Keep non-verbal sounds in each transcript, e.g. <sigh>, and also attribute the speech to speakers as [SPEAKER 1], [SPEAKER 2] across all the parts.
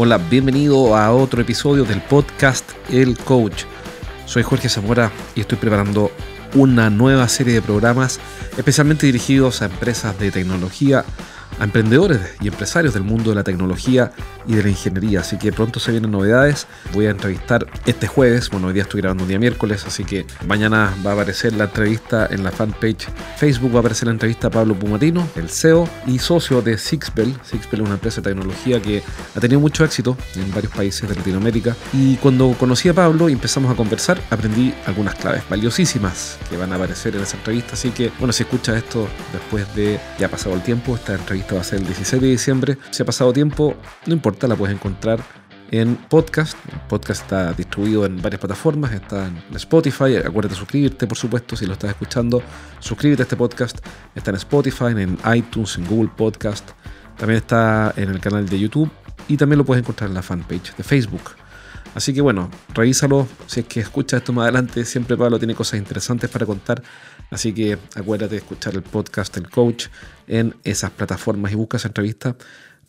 [SPEAKER 1] Hola, bienvenido a otro episodio del podcast El Coach. Soy Jorge Zamora y estoy preparando una nueva serie de programas especialmente dirigidos a empresas de tecnología a emprendedores y empresarios del mundo de la tecnología y de la ingeniería. Así que pronto se vienen novedades. Voy a entrevistar este jueves. Bueno, hoy día estoy grabando un día miércoles, así que mañana va a aparecer la entrevista en la fanpage Facebook. Va a aparecer la entrevista a Pablo Pumatino, el CEO y socio de Sixbel. Sixbel es una empresa de tecnología que ha tenido mucho éxito en varios países de Latinoamérica. Y cuando conocí a Pablo y empezamos a conversar, aprendí algunas claves valiosísimas que van a aparecer en esa entrevista. Así que, bueno, si escuchas esto después de ya pasado el tiempo, esta entrevista va a ser el 16 de diciembre. Si ha pasado tiempo, no importa, la puedes encontrar en podcast. El podcast está distribuido en varias plataformas, está en Spotify. Acuérdate de suscribirte, por supuesto, si lo estás escuchando. Suscríbete a este podcast. Está en Spotify, en iTunes, en Google Podcast. También está en el canal de YouTube y también lo puedes encontrar en la fanpage de Facebook. Así que bueno, revísalo. Si es que escuchas esto más adelante, siempre Pablo tiene cosas interesantes para contar. Así que acuérdate de escuchar el podcast El Coach en esas plataformas y busca esa entrevista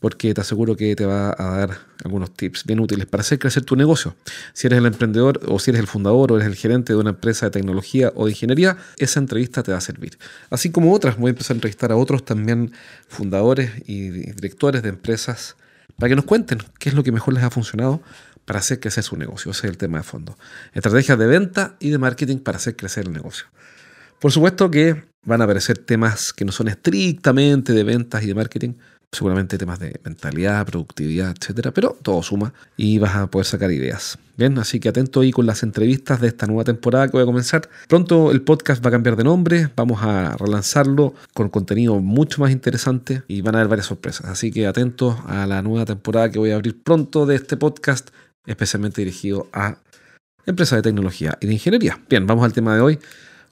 [SPEAKER 1] porque te aseguro que te va a dar algunos tips bien útiles para hacer crecer tu negocio. Si eres el emprendedor o si eres el fundador o eres el gerente de una empresa de tecnología o de ingeniería, esa entrevista te va a servir. Así como otras, voy a empezar a entrevistar a otros también fundadores y directores de empresas para que nos cuenten qué es lo que mejor les ha funcionado para hacer crecer su negocio. Ese es el tema de fondo. Estrategias de venta y de marketing para hacer crecer el negocio. Por supuesto que van a aparecer temas que no son estrictamente de ventas y de marketing, seguramente temas de mentalidad, productividad, etcétera, pero todo suma y vas a poder sacar ideas. Bien, así que atento ahí con las entrevistas de esta nueva temporada que voy a comenzar. Pronto el podcast va a cambiar de nombre, vamos a relanzarlo con contenido mucho más interesante y van a haber varias sorpresas. Así que atentos a la nueva temporada que voy a abrir pronto de este podcast, especialmente dirigido a empresas de tecnología y de ingeniería. Bien, vamos al tema de hoy.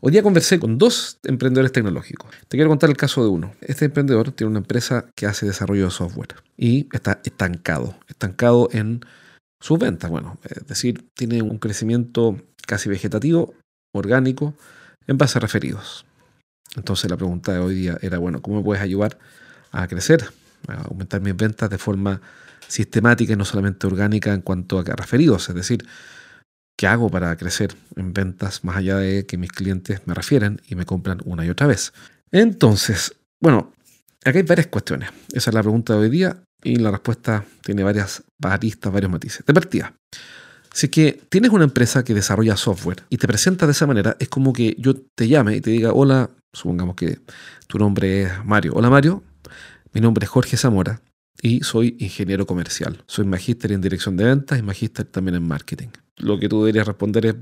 [SPEAKER 1] Hoy día conversé con dos emprendedores tecnológicos. Te quiero contar el caso de uno. Este emprendedor tiene una empresa que hace desarrollo de software y está estancado, estancado en sus ventas. Bueno, es decir, tiene un crecimiento casi vegetativo, orgánico, en base a referidos. Entonces la pregunta de hoy día era, bueno, ¿cómo me puedes ayudar a crecer, aumentar mis ventas de forma sistemática y no solamente orgánica en cuanto a referidos? Es decir, ¿Qué hago para crecer en ventas más allá de que mis clientes me refieren y me compran una y otra vez? Entonces, bueno, aquí hay varias cuestiones. Esa es la pregunta de hoy día y la respuesta tiene varias aristas, varios matices. De partida, si que tienes una empresa que desarrolla software y te presenta de esa manera, es como que yo te llame y te diga, hola, supongamos que tu nombre es Mario. Hola Mario, mi nombre es Jorge Zamora y soy ingeniero comercial. Soy magíster en dirección de ventas y magíster también en marketing lo que tú deberías responder es,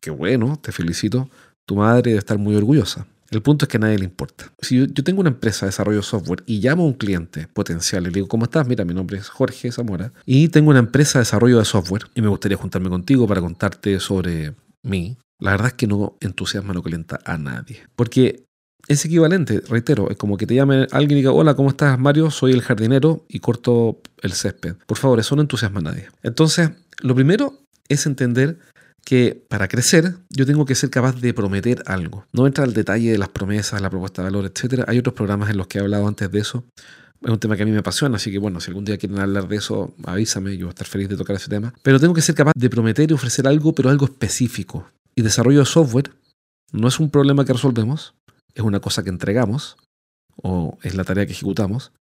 [SPEAKER 1] qué bueno, te felicito, tu madre debe estar muy orgullosa. El punto es que a nadie le importa. Si yo, tengo una empresa de desarrollo de software y llamo a un cliente potencial y le digo, ¿cómo estás? Mira, mi nombre es Jorge Zamora y tengo una empresa de desarrollo de software y me gustaría juntarme contigo para contarte sobre mí. La verdad es que no entusiasma, no calienta a nadie. Porque es equivalente, reitero, es como que te llame alguien y diga, hola, ¿cómo estás Mario? Soy el jardinero y corto el césped. Por favor, eso no entusiasma a nadie. Entonces, lo primero es entender que para crecer yo tengo que ser capaz de prometer algo. No entra al detalle de las promesas, la propuesta de valor, etc. Hay otros programas en los que he hablado antes de eso. Es un tema que a mí me apasiona, así que bueno, si algún día quieren hablar de eso, avísame, yo voy a estar feliz de tocar ese tema. Pero tengo que ser capaz de prometer y ofrecer algo, pero algo específico. Y desarrollo de software no es un problema que resolvemos, es una cosa que entregamos, o es la tarea que ejecutamos,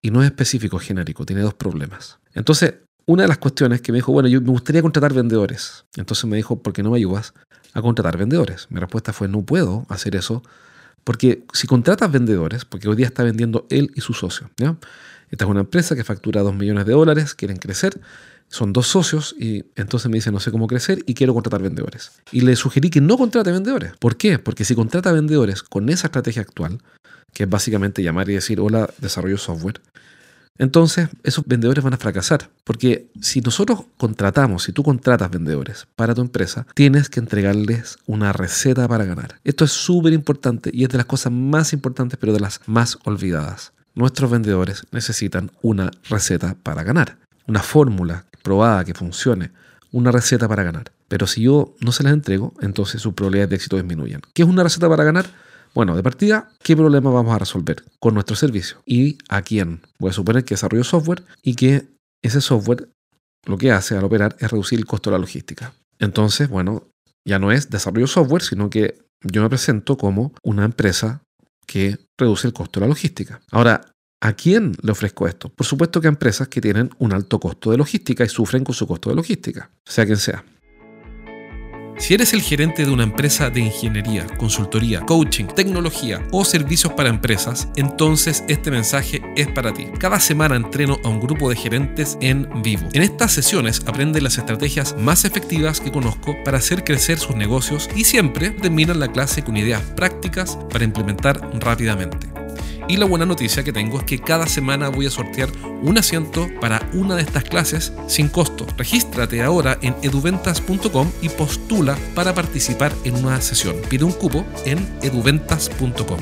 [SPEAKER 1] y no es específico, genérico, tiene dos problemas. Entonces, una de las cuestiones que me dijo, bueno, yo me gustaría contratar vendedores. Entonces me dijo, ¿por qué no me ayudas a contratar vendedores? Mi respuesta fue, no puedo hacer eso, porque si contratas vendedores, porque hoy día está vendiendo él y su socio, ¿ya? Esta es una empresa que factura 2 millones de dólares, quieren crecer, son dos socios y entonces me dice no sé cómo crecer y quiero contratar vendedores. Y le sugerí que no contrate vendedores. ¿Por qué? Porque si contrata vendedores con esa estrategia actual, que es básicamente llamar y decir hola, desarrollo software, entonces esos vendedores van a fracasar. Porque si nosotros contratamos, si tú contratas vendedores para tu empresa, tienes que entregarles una receta para ganar. Esto es súper importante y es de las cosas más importantes, pero de las más olvidadas. Nuestros vendedores necesitan una receta para ganar, una fórmula probada que funcione, una receta para ganar. Pero si yo no se las entrego, entonces sus probabilidades de éxito disminuyen. ¿Qué es una receta para ganar? Bueno, de partida, ¿qué problema vamos a resolver con nuestro servicio? ¿Y a quién? Voy a suponer que desarrollo software y que ese software lo que hace al operar es reducir el costo de la logística. Entonces, bueno, ya no es desarrollo software, sino que yo me presento como una empresa que reduce el costo de la logística. Ahora, ¿a quién le ofrezco esto? Por supuesto que a empresas que tienen un alto costo de logística y sufren con su costo de logística, sea quien sea.
[SPEAKER 2] Si eres el gerente de una empresa de ingeniería, consultoría, coaching, tecnología o servicios para empresas, entonces este mensaje es para ti. Cada semana entreno a un grupo de gerentes en vivo. En estas sesiones aprende las estrategias más efectivas que conozco para hacer crecer sus negocios y siempre terminan la clase con ideas prácticas para implementar rápidamente. Y la buena noticia que tengo es que cada semana voy a sortear un asiento para una de estas clases sin costo. Regístrate ahora en eduventas.com y postula para participar en una sesión. Pide un cupo en eduventas.com.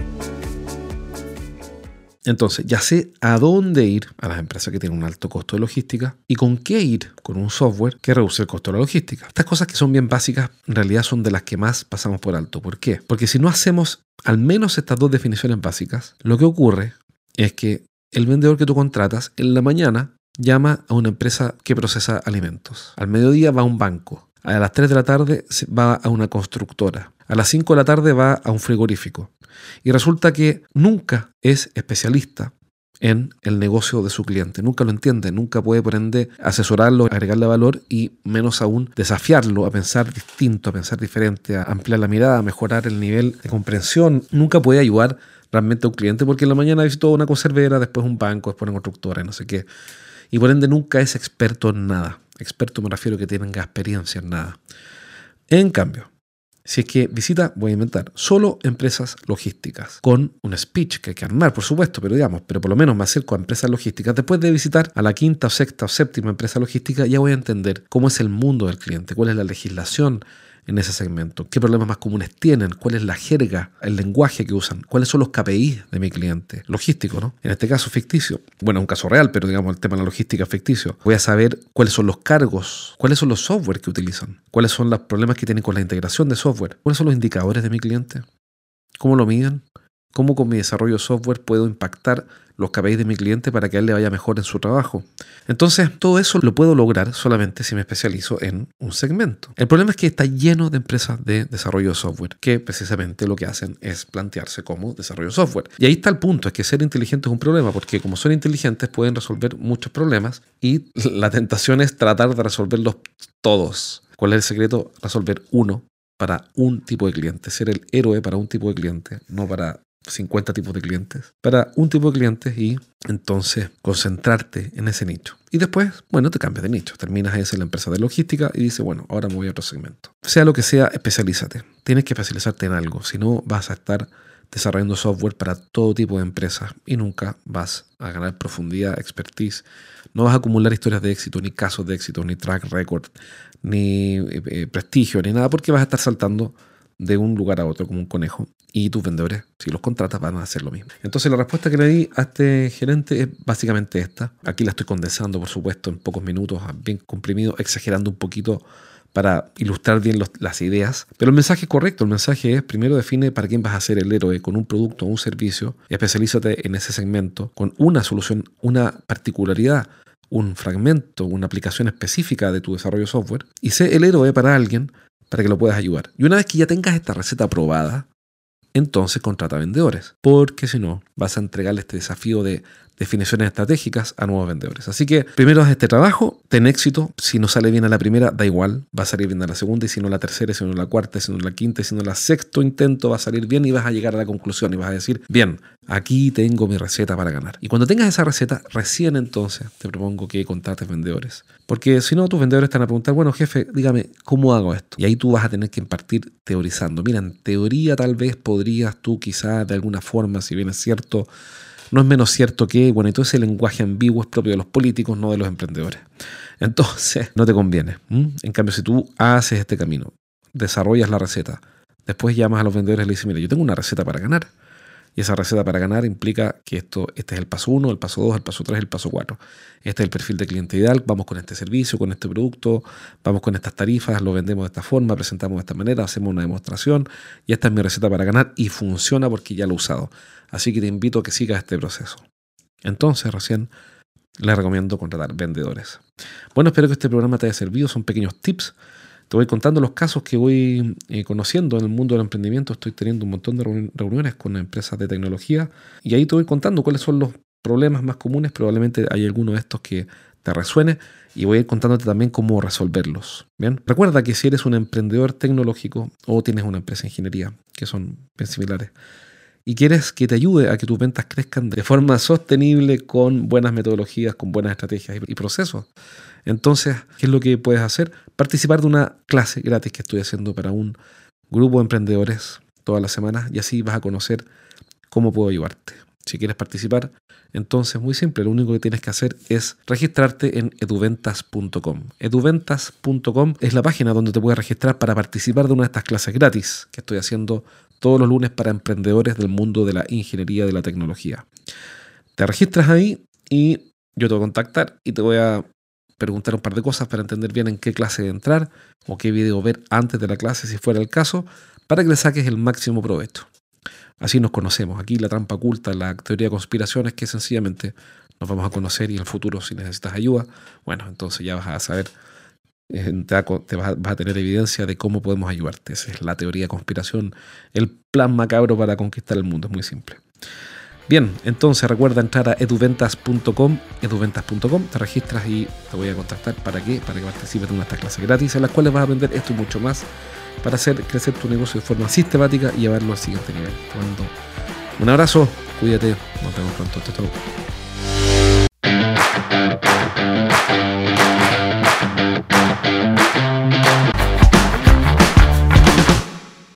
[SPEAKER 1] Entonces, ya sé a dónde ir a las empresas que tienen un alto costo de logística y con qué ir con un software que reduce el costo de la logística. Estas cosas que son bien básicas, en realidad son de las que más pasamos por alto. ¿Por qué? Porque si no hacemos al menos estas dos definiciones básicas, lo que ocurre es que el vendedor que tú contratas en la mañana llama a una empresa que procesa alimentos. Al mediodía va a un banco. A las 3 de la tarde va a una constructora. A las 5 de la tarde va a un frigorífico. Y resulta que nunca es especialista en el negocio de su cliente. Nunca lo entiende, nunca puede por ende asesorarlo, agregarle valor y menos aún desafiarlo a pensar distinto, a pensar diferente, a ampliar la mirada, a mejorar el nivel de comprensión. Nunca puede ayudar realmente a un cliente porque en la mañana visitó una conservera, después un banco, después una constructora y no sé qué. Y por ende nunca es experto en nada. Experto me refiero a que tenga experiencia en nada. En cambio, si es que visita, voy a inventar, solo empresas logísticas, con un speech que hay que armar, por supuesto, pero digamos, pero por lo menos me acerco a empresas logísticas. Después de visitar a la quinta o sexta o séptima empresa logística, ya voy a entender cómo es el mundo del cliente, cuál es la legislación en ese segmento, qué problemas más comunes tienen, cuál es la jerga, el lenguaje que usan, cuáles son los KPI de mi cliente, logístico, ¿no? En este caso ficticio, bueno, un caso real, pero digamos el tema de la logística ficticio. Voy a saber cuáles son los cargos, cuáles son los software que utilizan, cuáles son los problemas que tienen con la integración de software, cuáles son los indicadores de mi cliente, cómo lo miden, cómo con mi desarrollo de software puedo impactar los KPIs de mi cliente para que él le vaya mejor en su trabajo. Entonces, todo eso lo puedo lograr solamente si me especializo en un segmento. El problema es que está lleno de empresas de desarrollo de software que precisamente lo que hacen es plantearse como desarrollo de software. Y ahí está el punto, es que ser inteligente es un problema, porque como son inteligentes pueden resolver muchos problemas y la tentación es tratar de resolverlos todos. ¿Cuál es el secreto? Resolver uno para un tipo de cliente, ser el héroe para un tipo de cliente, no para 50 tipos de clientes, para un tipo de clientes y entonces concentrarte en ese nicho. Y después, bueno, te cambias de nicho, terminas en la empresa de logística y dices, bueno, ahora me voy a otro segmento. Sea lo que sea, especialízate. Tienes que especializarte en algo, si no vas a estar desarrollando software para todo tipo de empresas y nunca vas a ganar profundidad, expertise. No vas a acumular historias de éxito, ni casos de éxito, ni track record, ni eh, eh, prestigio, ni nada, porque vas a estar saltando de un lugar a otro como un conejo y tus vendedores, si los contratas, van a hacer lo mismo. Entonces la respuesta que le di a este gerente es básicamente esta. Aquí la estoy condensando, por supuesto, en pocos minutos, bien comprimido, exagerando un poquito para ilustrar bien las ideas. Pero el mensaje es correcto. El mensaje es, primero define para quién vas a ser el héroe con un producto o un servicio. Especialízate en ese segmento con una solución, una particularidad, un fragmento, una aplicación específica de tu desarrollo de software. Y sé el héroe para alguien para que lo puedas ayudar. Y una vez que ya tengas esta receta aprobada, entonces contrata vendedores, porque si no, vas a entregarle este desafío de definiciones estratégicas a nuevos vendedores. Así que primero haz este trabajo, ten éxito. Si no sale bien a la primera, da igual, va a salir bien a la segunda, y si no la tercera, si no la cuarta, si no la quinta, si no la sexto intento, va a salir bien y vas a llegar a la conclusión y vas a decir, bien, aquí tengo mi receta para ganar. Y cuando tengas esa receta, recién entonces te propongo que contrates vendedores. Porque si no, tus vendedores están a preguntar, bueno, jefe, dígame, ¿cómo hago esto? Y ahí tú vas a tener que impartir teorizando. Mira, en teoría tal vez podrías tú quizás de alguna forma, si bien es cierto, no es menos cierto que, bueno, y todo ese lenguaje ambiguo es propio de los políticos, no de los emprendedores. Entonces, <laughs> no te conviene. En cambio, si tú haces este camino, desarrollas la receta, después llamas a los vendedores y le dices, mira, yo tengo una receta para ganar. Esa receta para ganar implica que esto, este es el paso 1, el paso 2, el paso 3, el paso 4. Este es el perfil de cliente ideal, vamos con este servicio, con este producto, vamos con estas tarifas, lo vendemos de esta forma, presentamos de esta manera, hacemos una demostración y esta es mi receta para ganar y funciona porque ya lo he usado. Así que te invito a que sigas este proceso. Entonces recién les recomiendo contratar vendedores. Bueno, espero que este programa te haya servido, son pequeños tips te voy contando los casos que voy eh, conociendo en el mundo del emprendimiento. Estoy teniendo un montón de reuniones con empresas de tecnología y ahí te voy contando cuáles son los problemas más comunes. Probablemente hay alguno de estos que te resuene y voy a ir contándote también cómo resolverlos. Bien, recuerda que si eres un emprendedor tecnológico o tienes una empresa de ingeniería, que son bien similares, y quieres que te ayude a que tus ventas crezcan de forma sostenible con buenas metodologías, con buenas estrategias y procesos, entonces, ¿qué es lo que puedes hacer? Participar de una clase gratis que estoy haciendo para un grupo de emprendedores todas las semanas y así vas a conocer cómo puedo ayudarte. Si quieres participar, entonces muy simple, lo único que tienes que hacer es registrarte en eduventas.com. Eduventas.com es la página donde te puedes registrar para participar de una de estas clases gratis que estoy haciendo todos los lunes para emprendedores del mundo de la ingeniería de la tecnología. Te registras ahí y yo te voy a contactar y te voy a preguntar un par de cosas para entender bien en qué clase entrar o qué video ver antes de la clase si fuera el caso, para que le saques el máximo provecho. Así nos conocemos. Aquí la trampa oculta, la teoría de conspiración es que sencillamente nos vamos a conocer y en el futuro si necesitas ayuda, bueno, entonces ya vas a saber, te vas a tener evidencia de cómo podemos ayudarte. Esa es la teoría de conspiración, el plan macabro para conquistar el mundo, es muy simple. Bien, entonces recuerda entrar a eduventas.com, eduventas.com, te registras y te voy a contactar para qué, para que participes en estas clases gratis en las cuales vas a aprender esto y mucho más para hacer crecer tu negocio de forma sistemática y llevarlo al siguiente nivel. un abrazo, cuídate, nos vemos pronto.